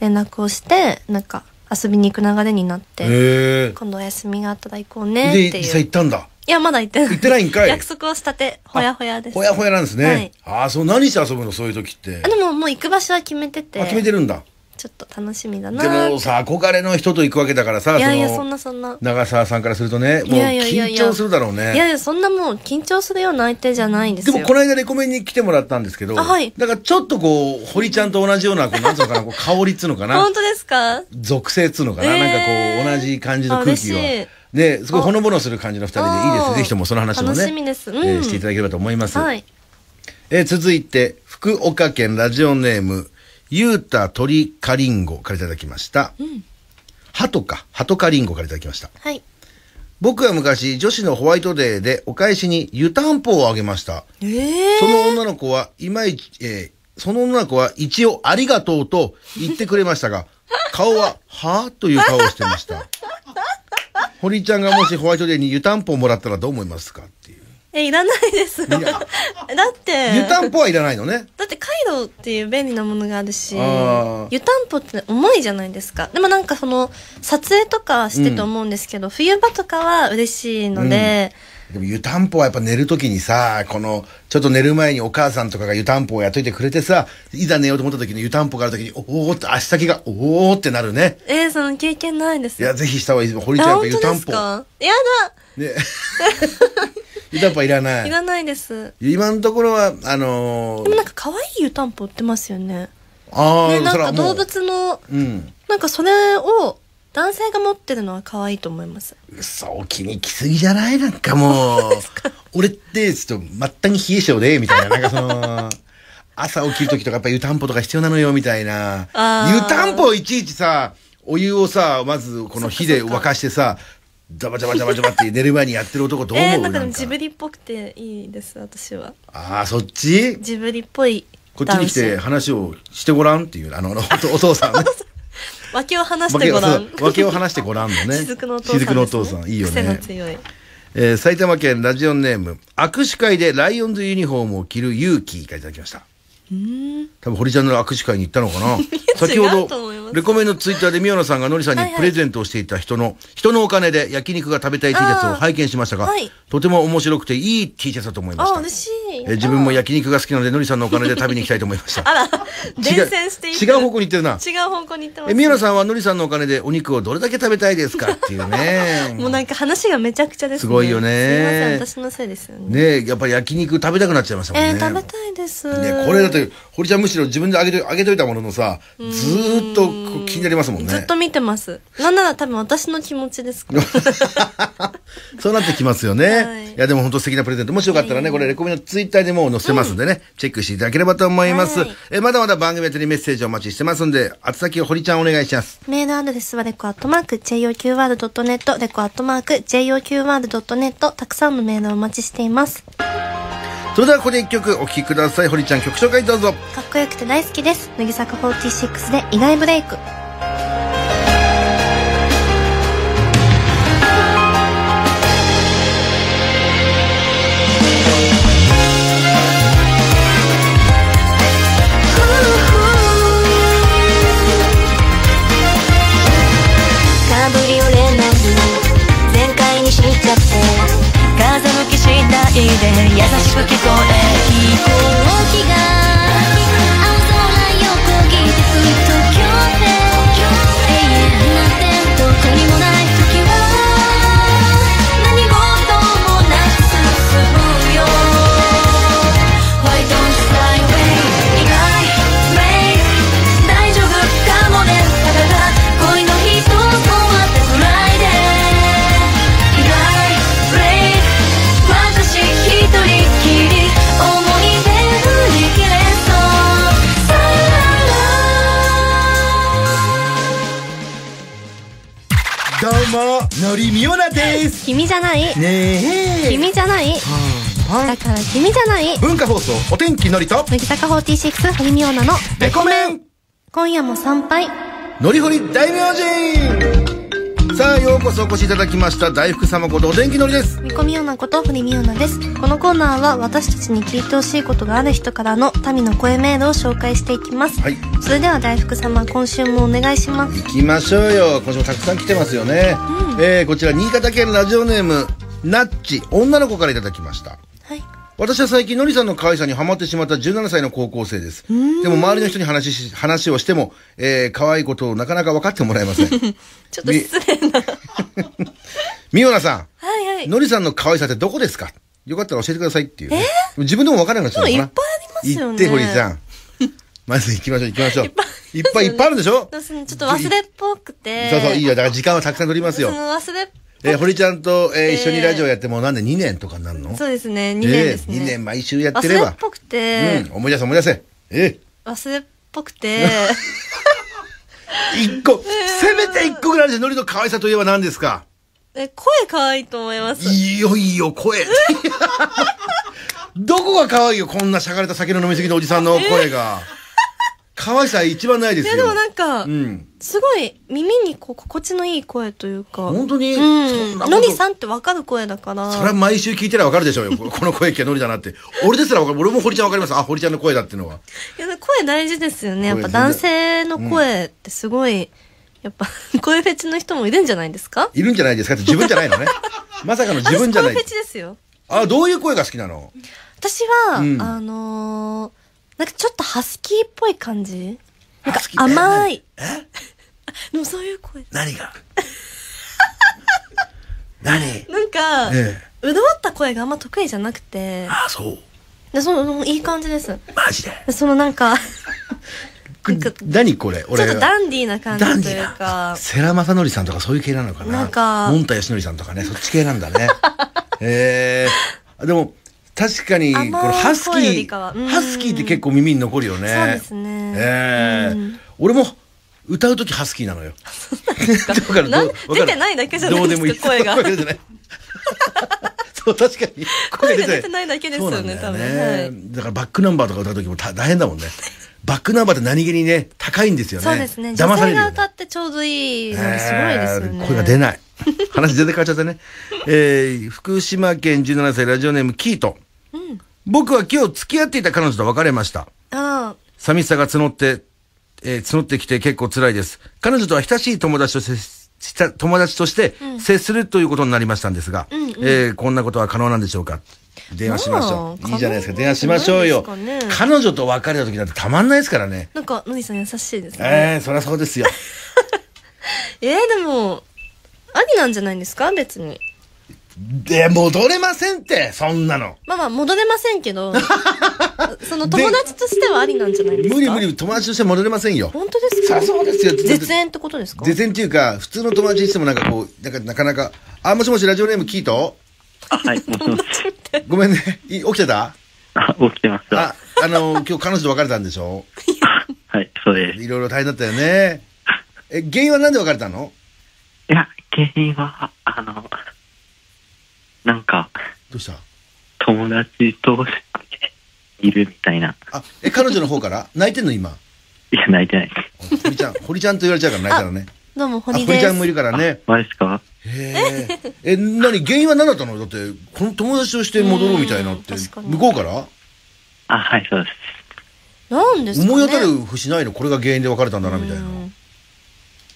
Speaker 2: 連絡をして、なんか遊びに行く流れになって。今度お休みがあったら行こうね
Speaker 1: で、
Speaker 2: って
Speaker 1: 実際
Speaker 2: いう。
Speaker 1: 行ったんだ。
Speaker 2: いや、まだ行ってない。
Speaker 1: 行ってないんかい
Speaker 2: 約束をしたて、ほやほやです。
Speaker 1: ほやほやなんですね。
Speaker 2: はい
Speaker 1: ああ、そう、何して遊ぶのそういう時って。
Speaker 2: あでももう行く場所は決めてて、
Speaker 1: あ、決めてるんだ。
Speaker 2: ちょっと楽しみだな。
Speaker 1: でもさ、憧れの人と行くわけだからさ、
Speaker 2: いやいや、
Speaker 1: の
Speaker 2: そんなそんな。
Speaker 1: 長澤さんからするとね、もう緊張するだろうね。
Speaker 2: いやいや、そんなもう緊張するような相手じゃないんですよ。
Speaker 1: でもこの間レコメンに来てもらったんですけど、
Speaker 2: あはい。
Speaker 1: だからちょっとこう、堀ちゃんと同じような、こう [LAUGHS] なんつうのかな、こう香りっつうのかな。
Speaker 2: 本、当ですか？
Speaker 1: 属性っつうのかな、
Speaker 2: えー。
Speaker 1: なんかこう、同じ感じの空気を。ね、すごいほのぼのする感じの二人でいいですぜひともその話もね、
Speaker 2: 楽しうん。
Speaker 1: えーしていただければと思います。
Speaker 2: はい。
Speaker 1: えー続いて、福岡県ラジオネーム、ゆうた鳥かりんごからいただきました。ハトか、ハトかりんごからいただきました。
Speaker 2: はい。
Speaker 1: 僕は昔、女子のホワイトデーでお返しに湯たんぽをあげました。
Speaker 2: ええ
Speaker 1: その女の子は、いまいち、えーその女の子は一応ありがとうと言ってくれましたが、[LAUGHS] 顔は、はぁという顔をしてました。[LAUGHS] 堀ちゃんがもしホワイトデーに湯たんぽをもらったらどう思いますかっていう。
Speaker 2: え、いらないです。だ
Speaker 1: や
Speaker 2: って、
Speaker 1: 湯たんぽはいらないのね。
Speaker 2: だってカイロっていう便利なものがあるし
Speaker 1: あー、
Speaker 2: 湯たんぽって重いじゃないですか。でもなんかその、撮影とかしてと思うんですけど、冬場とかは嬉しいので、
Speaker 1: でも湯たんぽはやっぱ寝るときにさ、この、ちょっと寝る前にお母さんとかが湯たんぽをやっといてくれてさ、いざ寝ようと思った時に湯たんぽがある時に、おーって足先が、おーってなるね。
Speaker 2: えー、その経験ないです。
Speaker 1: いや、ぜひした方がいいです。堀ちゃん
Speaker 2: あ
Speaker 1: やっぱ湯たんぽ。
Speaker 2: 本当ですか？や
Speaker 1: ね。[LAUGHS] 湯たんぽはいら
Speaker 2: だ
Speaker 1: ないい。
Speaker 2: らないです。
Speaker 1: 今のところは、あのー
Speaker 2: でもなんか可愛い湯たんぽ売ってますよね。
Speaker 1: ああ、
Speaker 2: ね、なんか動物の、
Speaker 1: うん。
Speaker 2: なんかそれを男性が持ってるのは可愛いと思います。
Speaker 1: そう、気に来すぎじゃない？なんかもう、[LAUGHS] 俺って、ちょっと、末端に冷え性で、みたいな、なんかその、朝起きる時とかやっぱ湯たんぽとか必要なのよ、みたいな。湯たんぽをいちいちさ、お湯をさ、まずこの火で沸かしてさ、ザバザバザバザバって寝る前にやってる男どう思う、
Speaker 2: えー、なんかジブリっぽくていいです、私は。
Speaker 1: ああ、そっち？
Speaker 2: ジブリっぽい
Speaker 1: こっちに来て話をしてごらんっていう、あの、おお父さんね。[LAUGHS]
Speaker 2: 脇を離してごらん。
Speaker 1: わけを話してごらんのね。[LAUGHS]
Speaker 2: 雫のお父さんね。
Speaker 1: 雫のお父さん、いいよね。えー埼玉県ラジオネーム、握手会でライオンズユニフォームを着る勇気がいただきました。多分堀ちゃんの握手会に行ったのかな [LAUGHS] 先ほど、レコメンのツイッターで宮野さんがのりさんに
Speaker 2: はいはい
Speaker 1: プレゼントをしていた人の、人のお金で焼肉が食べたい T シャツを拝見しましたが、
Speaker 2: はい
Speaker 1: とても面白くていい T シャツだと思いまし
Speaker 2: あ、
Speaker 1: た。
Speaker 2: 嬉しい。
Speaker 1: え自分も焼肉が好きなので、のりさんのお金で食べに行きたいと思いました。
Speaker 2: あら、伝染してい
Speaker 1: 違う方向に行ってるな。
Speaker 2: 違う方向に行ってます、
Speaker 1: え、宮野さんはのりさんのお金でお肉をどれだけ食べたいですかっていうね。[LAUGHS]
Speaker 2: もうなんか話がめちゃくちゃですね。
Speaker 1: すごいよね
Speaker 2: すいません、私のせいですよね。
Speaker 1: ねやっぱり焼肉食べたくなっちゃいましたもんね。
Speaker 2: えー、食べたいです。
Speaker 1: ね、これだって、堀ちゃんむしろ自分であげて、あげといたもののさ、ずーっとこう気になりますもんね。
Speaker 2: ずっと見てます。なんなら多分私の気持ちですから。[LAUGHS]
Speaker 1: そうなってきますよね。
Speaker 2: はい
Speaker 1: い、や、でも本当素敵なプレゼント。もしよかったらね、これレコメのツイッターでも載せますんでね、チェックしていただければと思います。
Speaker 2: はい
Speaker 1: え、まだまだ番組宛てにメッセージをお待ちしてますんで、あつ先を堀ちゃんお願いします。
Speaker 2: メールアドレスはレコアットマーク JOQR.net レコアットマーク JOQR.net たくさんのメールをお待ちしています。
Speaker 1: それではここで一曲お聴きください。堀ちゃん曲紹介どうぞ。
Speaker 2: かっこよくて大好きです。乃木坂46で意外ブレイク。
Speaker 3: かぶりを連絡全開にしちゃって風向き次第で優しく聞こえ飛行機が
Speaker 2: 君じゃない？
Speaker 1: ねえ。
Speaker 2: 君じゃない？
Speaker 1: は
Speaker 2: だから君じゃない
Speaker 1: い？文化放送、お天気のりと、
Speaker 2: 乃木坂46堀美央奈の。
Speaker 1: レコメン。
Speaker 2: 今夜も参拝。
Speaker 1: のりほり大名人さあ、ようこそお越しいただきました。大福様ことお天気のりです。
Speaker 2: 見込みようなこと堀美央奈です。このコーナーは私たちに聞いてほしいことがある人からの民の声メールを紹介していきます。
Speaker 1: はい。
Speaker 2: それでは大福様、今週もお願いします。
Speaker 1: 行きましょうよ。今週もたくさん来てますよね。えー、こちら、新潟県ラジオネーム、ナッチ、女の子からいただきました。
Speaker 2: はい。
Speaker 1: 私は最近、のりさんの可愛さにハマってしまった17歳の高校生です。でも、周りの人に話し、話をしても、えー、可愛いことをなかなか分かってもらえません。[LAUGHS]
Speaker 2: ちょっと失礼な。
Speaker 1: み [LAUGHS] おなさ
Speaker 2: はいはい。
Speaker 1: ん、のりさんの可愛さってどこですか？よかったら教えてくださいっていう、ね。自分でも分からなくなっちゃうのかな。
Speaker 2: いっぱいありますよね
Speaker 1: 言って、堀さん。[LAUGHS] まず行きましょう、行きましょう。いっぱいいっぱいあるんでしょ？
Speaker 2: ちょっと忘れっぽくて。
Speaker 1: そうそう、いいよ。だから時間はたくさん取りますよ
Speaker 2: 忘れっ
Speaker 1: えー堀ちゃんと、えー
Speaker 2: えー
Speaker 1: 一緒にラジオやってもうなんで2年とかになるの？
Speaker 2: そうですね、2年ですね。
Speaker 1: えー、2年毎週やってれば
Speaker 2: 忘れっ。ぽくて、
Speaker 1: うん、思い出せ思い出せ。え
Speaker 2: 忘れっぽくて、
Speaker 1: ー、[LAUGHS] 一個、せめて一個ぐらいでノリの可愛さといえば何ですか？
Speaker 2: え声可愛いと思います。
Speaker 1: いいよいいよ、声。[LAUGHS] どこが可愛いよ、こんなしゃがれた酒の飲みすぎのおじさんの声が。[LAUGHS] 可愛さ一番ないですよ。
Speaker 2: いやでもなんか、
Speaker 1: うん。
Speaker 2: すごい耳にこう心地のいい声というか。
Speaker 1: 本当に？
Speaker 2: うん。のりさんってわかる声だから。
Speaker 1: それは毎週聞いてりゃわかるでしょうよ。この声っけノリだなって。俺ですらわかる。俺も堀ちゃんわかります。あ、堀ちゃんの声だっていうのは。
Speaker 2: いや声大事ですよね。やっぱ
Speaker 1: 声
Speaker 2: 男性の声ってすごい、やっぱ [LAUGHS] 声フェチの人もいるんじゃないですか？
Speaker 1: いるんじゃないですかって自分じゃないのね。[LAUGHS] まさかの自分じゃない
Speaker 2: 私声フェ。チですよ。
Speaker 1: あ、どういう声が好きなの？
Speaker 2: 私は、
Speaker 1: うん
Speaker 2: あのー、なんかちょっとハスキーっぽい感じ？なんか甘い。
Speaker 1: え？[LAUGHS]
Speaker 2: でもそういう声。
Speaker 1: 何が？[LAUGHS] 何？
Speaker 2: なんか、
Speaker 1: え
Speaker 2: うどわった声があんま得意じゃなくて、
Speaker 1: あ、そう。
Speaker 2: でその、いい感じです。
Speaker 1: マジで？
Speaker 2: でその [LAUGHS] なんか、
Speaker 1: 何これ？
Speaker 2: ょ
Speaker 1: 俺
Speaker 2: っとダンディーな感じというか、
Speaker 1: 世良正則さんとかそういう系なのかな？
Speaker 2: なんか
Speaker 1: モンタヨシノリさんとかね、そっち系なんだね。へえ。でも、確かに、このハスキー、ハスキーって結構耳に残るよね。
Speaker 2: そうですね
Speaker 1: ええ
Speaker 2: うん
Speaker 1: 俺も、歌うときハスキーなのよ。[LAUGHS]
Speaker 2: 出てないだけじゃないですか声が。[LAUGHS]
Speaker 1: そう、確かに。
Speaker 2: 声が出てないだけですよね多分
Speaker 1: ねだからバックナンバーとか歌うときもた大変だもんね。[LAUGHS] バックナンバーって何気にね、高いんですよね。
Speaker 2: そうですね。
Speaker 1: 騙される
Speaker 2: 歌ってちょうどいいすごいですよね。
Speaker 1: えー声が出ない。話全然変わっちゃったね。えー、福島県17歳ラジオネームキート。僕は今日付き合っていた彼女と別れました。
Speaker 2: あ
Speaker 1: 寂しさが募って、えー募ってきて結構辛いです。彼女とは親しい友達と接した友達として接するということになりましたんですが、えーこんなことは可能なんでしょうか？電話しましょう。
Speaker 2: まあ
Speaker 1: いいじゃないですか。電話しましょうよ
Speaker 2: ね。
Speaker 1: 彼女と別れた時なんてたまんないですからね。
Speaker 2: なんかのりさん優しいですね
Speaker 1: ええそりゃそうですよ。[LAUGHS]
Speaker 2: えー、でもありなんじゃないんですか？別に
Speaker 1: で、戻れませんって、そんなの。
Speaker 2: まあまあ戻れませんけど [LAUGHS] その友達としてはありなんじゃないですか？
Speaker 1: 無理無理、友達として戻れませんよ。
Speaker 2: 本当ですか？
Speaker 1: そうですよ。
Speaker 2: 絶縁ってことですか？
Speaker 1: 絶縁っていうか、普通の友達にしてもなんかこう、なんかなかなか、あ、もしもしラジオネームキート
Speaker 4: あ、はい、もしもし。
Speaker 1: ごめんね。い起きてた？
Speaker 4: あ、起きてました。
Speaker 1: あ、あの、今日彼女と別れたんでしょ？[LAUGHS]
Speaker 4: はい、そうです。
Speaker 1: いろいろ大変だったよね。え、原因はなんで別れたの？
Speaker 4: いや、原因は、あの、なんか、
Speaker 1: どうした？
Speaker 4: 友達としているみたいな。
Speaker 1: あ、え、彼女の方から？泣いてんの今？
Speaker 4: いや、泣いてないです。
Speaker 1: 堀ちゃん、堀ちゃんと言われちゃうから泣いたらね。
Speaker 2: どうも
Speaker 1: あ、
Speaker 2: 堀です
Speaker 1: 堀ちゃんもいるからね。
Speaker 4: マジですか？
Speaker 1: へえ。え、なに、原因は何だったの？だって、この友達として戻ろうみたいなって
Speaker 2: うん確か、に
Speaker 1: 向こうから？
Speaker 4: あ、はい、そうです。
Speaker 2: なんですかね
Speaker 1: 思い当たる節ないの？これが原因で別れたんだな、みたいな。
Speaker 2: うん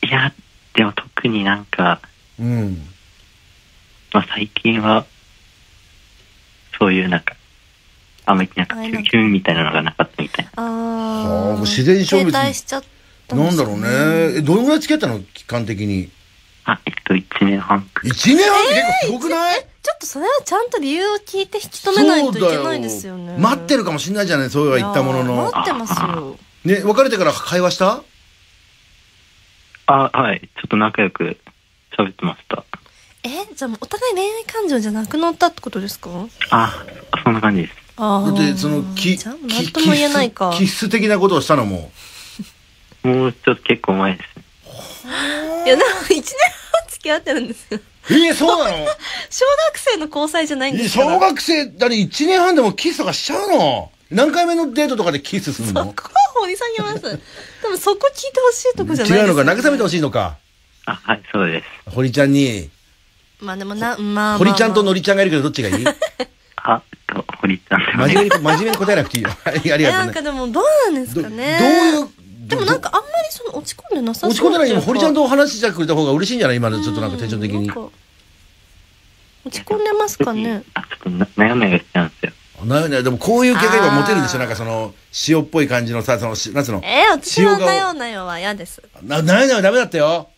Speaker 4: いや、でも特になんか、
Speaker 1: うん。
Speaker 4: まあ最近は、そういうなんか、あんまりなんかキュンキュンみたいなのがなかったみたいな。
Speaker 2: あ
Speaker 1: はあ
Speaker 2: ー
Speaker 1: 自然消滅なんだろうね。え、どのぐらい付き合ったの？期間的に。
Speaker 4: あ、えっと、1年半。
Speaker 1: 一年半って結構すごくない、
Speaker 2: ちょっとそれはちゃんと理由を聞いて引き止めないといけないですよね
Speaker 1: 待ってるかもしんないじゃないそうは言ったものの。
Speaker 2: 待ってますよ
Speaker 1: ね、別れてから会話した？
Speaker 4: あ、はい、ちょっと仲良く喋ってました。
Speaker 2: えじゃあもうお互い恋愛感情じゃなくなったってことですか？
Speaker 4: あ、そんな感じです。
Speaker 2: あ
Speaker 1: だって、その、き、
Speaker 2: じゃ何とも言えないか。
Speaker 1: 気質的なことをしたのも？
Speaker 4: もうちょっと結構前ですね。
Speaker 2: いやでも1年半付き合ってるんですよ。
Speaker 1: えー、そうなの？[LAUGHS]
Speaker 2: 小学生の交際じゃないん
Speaker 1: え
Speaker 2: ですから。
Speaker 1: 小学生、だって1年半でもキスとかしちゃうの？何回目のデートとかでキスするの？
Speaker 2: そこは掘り下げます。[LAUGHS] 多分そこ聞いてほしいとこじゃない
Speaker 1: 違うのか？
Speaker 2: です
Speaker 1: 慰めてほしいのか？
Speaker 4: あ、はい、そうです。
Speaker 1: 堀ちゃんに。
Speaker 2: まあでもなまあまあ、まあ、
Speaker 1: 堀ちゃんとのりちゃんがいるけどどっちがいい？[LAUGHS]
Speaker 4: あ、えっと、堀ちゃんで
Speaker 1: 真面目に、真面目に答えなくていいよ。は [LAUGHS] いあり
Speaker 2: え
Speaker 1: がとうんね。
Speaker 2: なかでもどうなんです
Speaker 1: ど
Speaker 2: かね
Speaker 1: どういう、
Speaker 2: でもなんかあんまりその落ち込んでなさそう
Speaker 1: 落ち込んでないでも堀ちゃん
Speaker 2: と
Speaker 1: と話してくれた方が嬉しいんじゃない？今のちょっとなんかテンション的に。
Speaker 2: 落ち込んでますかね
Speaker 4: あ、ちょっとな悩みがしちゃうんですよ。
Speaker 1: なね、でもこういう系が今モテるんですよ。なんかその、塩っぽい感じのさ、その、しなんつうの？
Speaker 2: えー、私は
Speaker 1: 塩顔
Speaker 2: なよなよは嫌です
Speaker 1: な、なになにダメだったよ。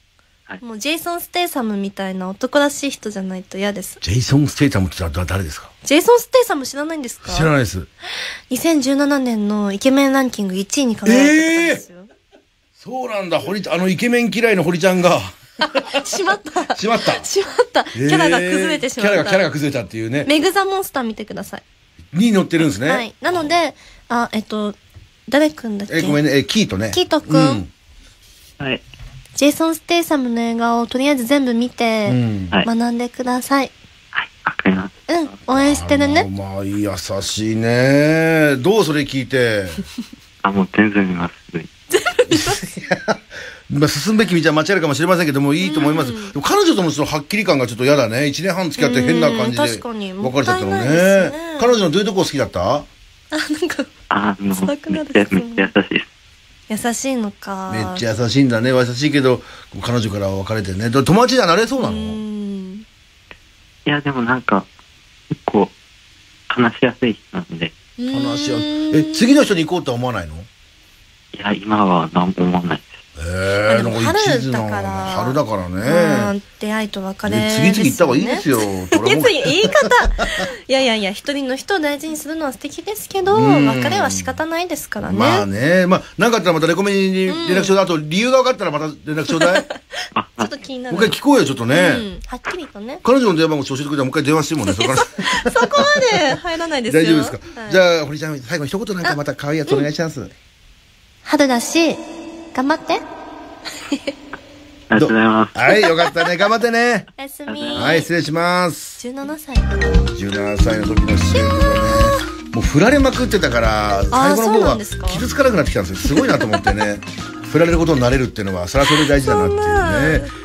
Speaker 2: もうジェイソン・ステイサムみたいな男らしい人じゃないと嫌です。
Speaker 1: ジェイソン・ステイサムって誰ですか？
Speaker 2: ジェイソン・ステイサム知らないんですか？
Speaker 1: 知らないです。
Speaker 2: 2017年のイケメンランキング1位に輝いてたんですよ、
Speaker 1: そうなんだ、堀ちゃん、あのイケメン嫌いの堀ちゃんが、[LAUGHS]
Speaker 2: しまった。
Speaker 1: しまった。
Speaker 2: しまった。キャラが崩れてしまった、
Speaker 1: キャラが、キャラが崩れたっていうね。
Speaker 2: メグ・ザ・モンスター見てください、
Speaker 1: に乗ってるんですね。
Speaker 2: はい。なのであえっと誰くんだっけ？
Speaker 1: え、ごめんね、え、キートね。
Speaker 2: キートくん。
Speaker 1: うん。
Speaker 4: はい。
Speaker 2: ジェイソン・ステイサムの映画をとりあえず全部見て。学んでください
Speaker 4: はい、わかります。
Speaker 2: うん応援してるね
Speaker 1: あまあ、優しいね。どうそれ聞いて？[LAUGHS]
Speaker 4: あ、もう全然見ます。[LAUGHS]
Speaker 1: まあ、進むべき道は間違いかもしれませんけども、いいと思います。でも彼女とのそのはっきり感がちょっと嫌だね。一年半付き合って変な感じで。別れちゃったのね
Speaker 2: ね。
Speaker 1: 彼女のどういうとこ好きだった？
Speaker 2: あなんか
Speaker 4: あ、もうめっちゃ、めっちゃ優しいです。
Speaker 2: 優しいのか
Speaker 1: めっちゃ優しいんだね。優しいけど、彼女からは別れてね。で友達にはなれ？そうな
Speaker 2: う
Speaker 1: の
Speaker 2: ん
Speaker 4: いや、でもなんか、結構、話しやすい人なんで、
Speaker 1: 話は。え、次の人に行こうとは思わないの？
Speaker 4: いや、今は何も思わないです。
Speaker 1: ええ
Speaker 2: でも
Speaker 1: なんか一途な
Speaker 2: 春だから
Speaker 1: 春だから
Speaker 2: うん
Speaker 1: ね。
Speaker 2: 出会いと別れ
Speaker 1: ね次々行った方がいいですよ。
Speaker 2: 次々言い方いやいやいや一人の人を大事にするのは素敵ですけど
Speaker 1: うん
Speaker 2: 別れは仕方ないですからね、
Speaker 1: まあね。まあ、なんかあったらまたレコメに連絡ちょうだい。あと、理由が分かったらまた連絡ちょうだい。[LAUGHS]
Speaker 2: ちょっと気になる
Speaker 1: う一回聞こうよ、ちょっとね。
Speaker 2: うん、はっきりとね
Speaker 1: 彼女の電話番号教えてくれたらもう一回電話してもね、そこから。[LAUGHS]
Speaker 2: そこまで入らないですよ
Speaker 1: 大丈夫ですか、
Speaker 2: はい
Speaker 1: じゃあ、堀ちゃん、最後に一言なんかまた可愛いやつお願いします。
Speaker 2: 春だし頑張って
Speaker 4: ありがとうございます。
Speaker 1: はい、よかったね。頑張ってね。
Speaker 2: おやすみ
Speaker 1: はい、失礼します。
Speaker 2: 17歳
Speaker 1: 17歳の時の出演とかね。もう振られまくってたから、最後の
Speaker 2: そう
Speaker 1: 方は
Speaker 2: なんですか
Speaker 1: 傷つかなくなってきたんですよ。すごいなと思ってね。振られることになれるっていうのは、それはそれで大事だなっていうね。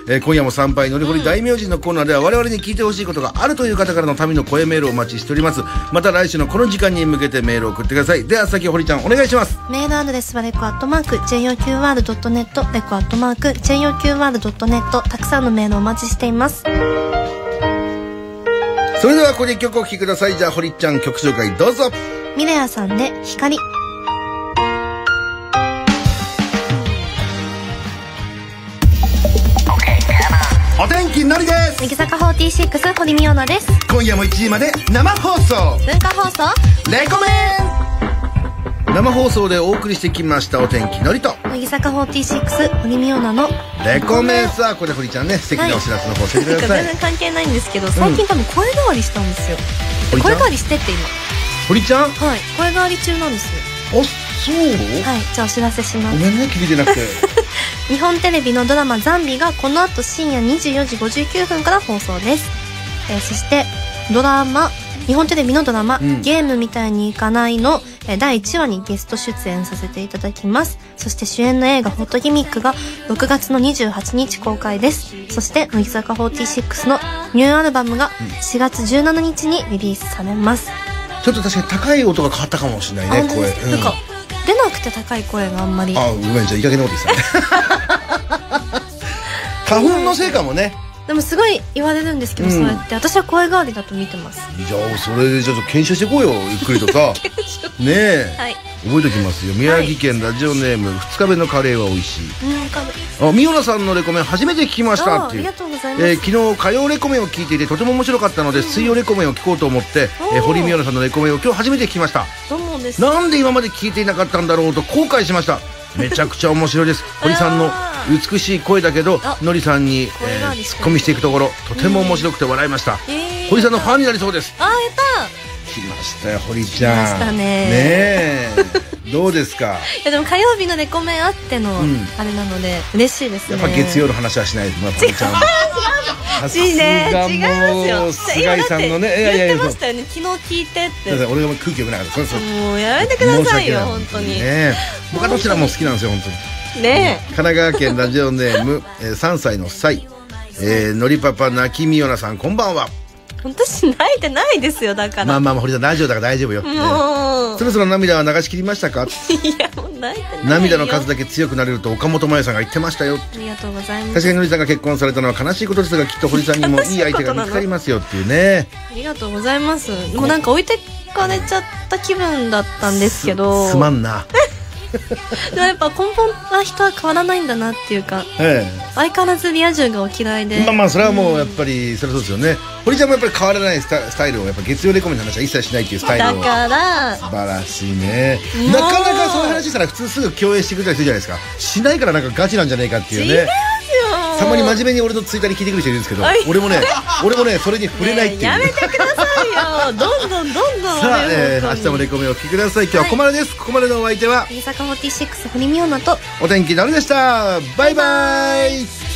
Speaker 1: えー今夜も参拝のりほり大名人のコーナーでは我々に聞いてほしいことがあるという方からの民の声メールをお待ちしております。また来週のこの時間に向けてメールを送ってください。では、先堀ちゃんお願いします。
Speaker 2: メールアドレスはレコアットマーク JOQR.net レコアットマーク JOQR.net たくさんのメールをお待ちしています
Speaker 1: それではここで一曲お聴きくださいじゃあ堀ちゃん曲紹介どうぞ
Speaker 2: ミレアさんで光。
Speaker 1: のりです。
Speaker 2: 乃木坂46堀美央奈です。
Speaker 1: 今夜も1時まで生放送。
Speaker 2: 文化放送？
Speaker 1: レコメン。生放送でお送りしてきましたお天気のりと。
Speaker 2: 乃木坂46堀美央奈の
Speaker 1: レコメンさあここで堀ちゃんね素敵なお知らせの方教えてください、
Speaker 2: 全然関係ないんですけど最近多分声変わりしたんですよ、
Speaker 1: 堀ちゃん？
Speaker 2: 声変わりしてって今。
Speaker 1: 堀ちゃん？あ
Speaker 2: はい。声変わり中なんですよ。
Speaker 1: そう、
Speaker 2: はい。じゃあお知らせします。
Speaker 1: ごめんね聞いてなくて [LAUGHS]
Speaker 2: 日本テレビのドラマ「ザンビ」がこの後深夜24時59分から放送です、えーそしてドラマ日本テレビのドラマ、
Speaker 1: うん。
Speaker 2: ゲームみたいにいかないの、えー第1話にゲスト出演させていただきます。そして主演の映画「ホットギミック」が6月の28日公開です。そして乃木坂46のニューアルバムが4月17日にリリースされます、
Speaker 1: ちょっと確かに高い音が変わったかもしれないね声、うん。
Speaker 2: なんか出なくて高い声があんまり。
Speaker 1: あごめんじゃあいい加減なこと言ってたね。[LAUGHS] 花粉のせいかもね
Speaker 2: でもすごい言われるんですけど、
Speaker 1: うん。
Speaker 2: そうやって。私は声変わりだと見てます。
Speaker 1: じゃあそれでちょっと検証していこうよ。[LAUGHS] ゆっくりとさねえ、
Speaker 2: はい。
Speaker 1: 覚えておきますよ。宮城県ラジオネーム2日目のカレーは美味しい。
Speaker 2: うんか
Speaker 1: あミオナさんのレコメン初めて聞きましたっていう。
Speaker 2: あありがとうございます、
Speaker 1: えー昨日火曜レコメンを聞いていてとても面白かったので水曜レコメンを聞こうと思って、えー堀美央奈さんのレコメンを今日初めて聞きました。
Speaker 2: どうもです
Speaker 1: なんで今まで聞いていなかったんだろうと後悔しましためちゃくちゃ面白いです。[LAUGHS] 堀さんの美しい声だけど
Speaker 2: あ
Speaker 1: のりさんに、
Speaker 2: 声
Speaker 1: えーツッコミしていくところとても面白くて笑いました、
Speaker 2: えー
Speaker 1: 堀さんのファンになりそうです。
Speaker 2: あーやった
Speaker 1: 来ましたよ堀ちゃん。
Speaker 2: 来ましたね。
Speaker 1: ねえ。どうですか？[LAUGHS]
Speaker 2: いやでも火曜日のレコメンあっての
Speaker 1: ん。
Speaker 2: あれなので嬉しいですね。
Speaker 1: やっぱ月曜の話はしないですまあ堀ちゃん。もさす
Speaker 2: いいね
Speaker 1: が
Speaker 2: 違いますよ
Speaker 1: 菅井さんのねいやいやいや
Speaker 2: 言ってましたよね。昨日聞いてっ
Speaker 1: すいませ
Speaker 2: て
Speaker 1: ん俺が空気読めなかった。そうそう。
Speaker 2: もうやめてくださいよ本当に。ね
Speaker 1: ね。僕はどちらも好きなんですよ本当に。
Speaker 2: え。
Speaker 1: 神奈川県ラジオネーム、えー、3歳の歳えー、のりパパ泣きみよなさんこんばんは
Speaker 2: 私泣いてないですよだから、
Speaker 1: まあまあまあ堀さんラジオだから大丈夫よ、ねそろそろ涙は流し切りましたか？
Speaker 2: いやもう泣いてないよ。
Speaker 1: 涙の数だけ強くなれると岡本真也さんが言ってましたよ。
Speaker 2: ありがとうございます。
Speaker 1: 確かにのりさんが結婚されたのは悲しいことですがきっと堀さんにもいい相手が見つかりますよっていうね。
Speaker 2: ありがとうございます。でもなんか置いてかれちゃった気分だったんですけど。
Speaker 1: すまんな [LAUGHS]
Speaker 2: でもやっぱ根本は人は変わらないんだなっていうか
Speaker 1: え
Speaker 2: 相変わらずリア充がお嫌いで。
Speaker 1: えまあまあそれはもうやっぱりそれはそうですよね。堀ちゃんもやっぱり変わらないスタスタイルをやっぱ月曜レコメンの話は一切しないっていうスタイルを。
Speaker 2: だから。
Speaker 1: 素晴らしいね。なかなかそういう話したら普通すぐ共演してくれたりするじゃないですか。しないからなんかガチなんじゃないかっていうね。たまに真面目に俺のツイッターに聞いてくる人いるんですけど
Speaker 2: はい。
Speaker 1: 俺もね俺もねそれに触れないっていう、
Speaker 2: やめてくださいよどんどんどんどん
Speaker 1: さあ、えー、明日もレコメをお聞きください今日はここまでです、ここまでのお相手は
Speaker 2: 乃木坂46堀美央奈と
Speaker 1: お天気のりでしたバイバイ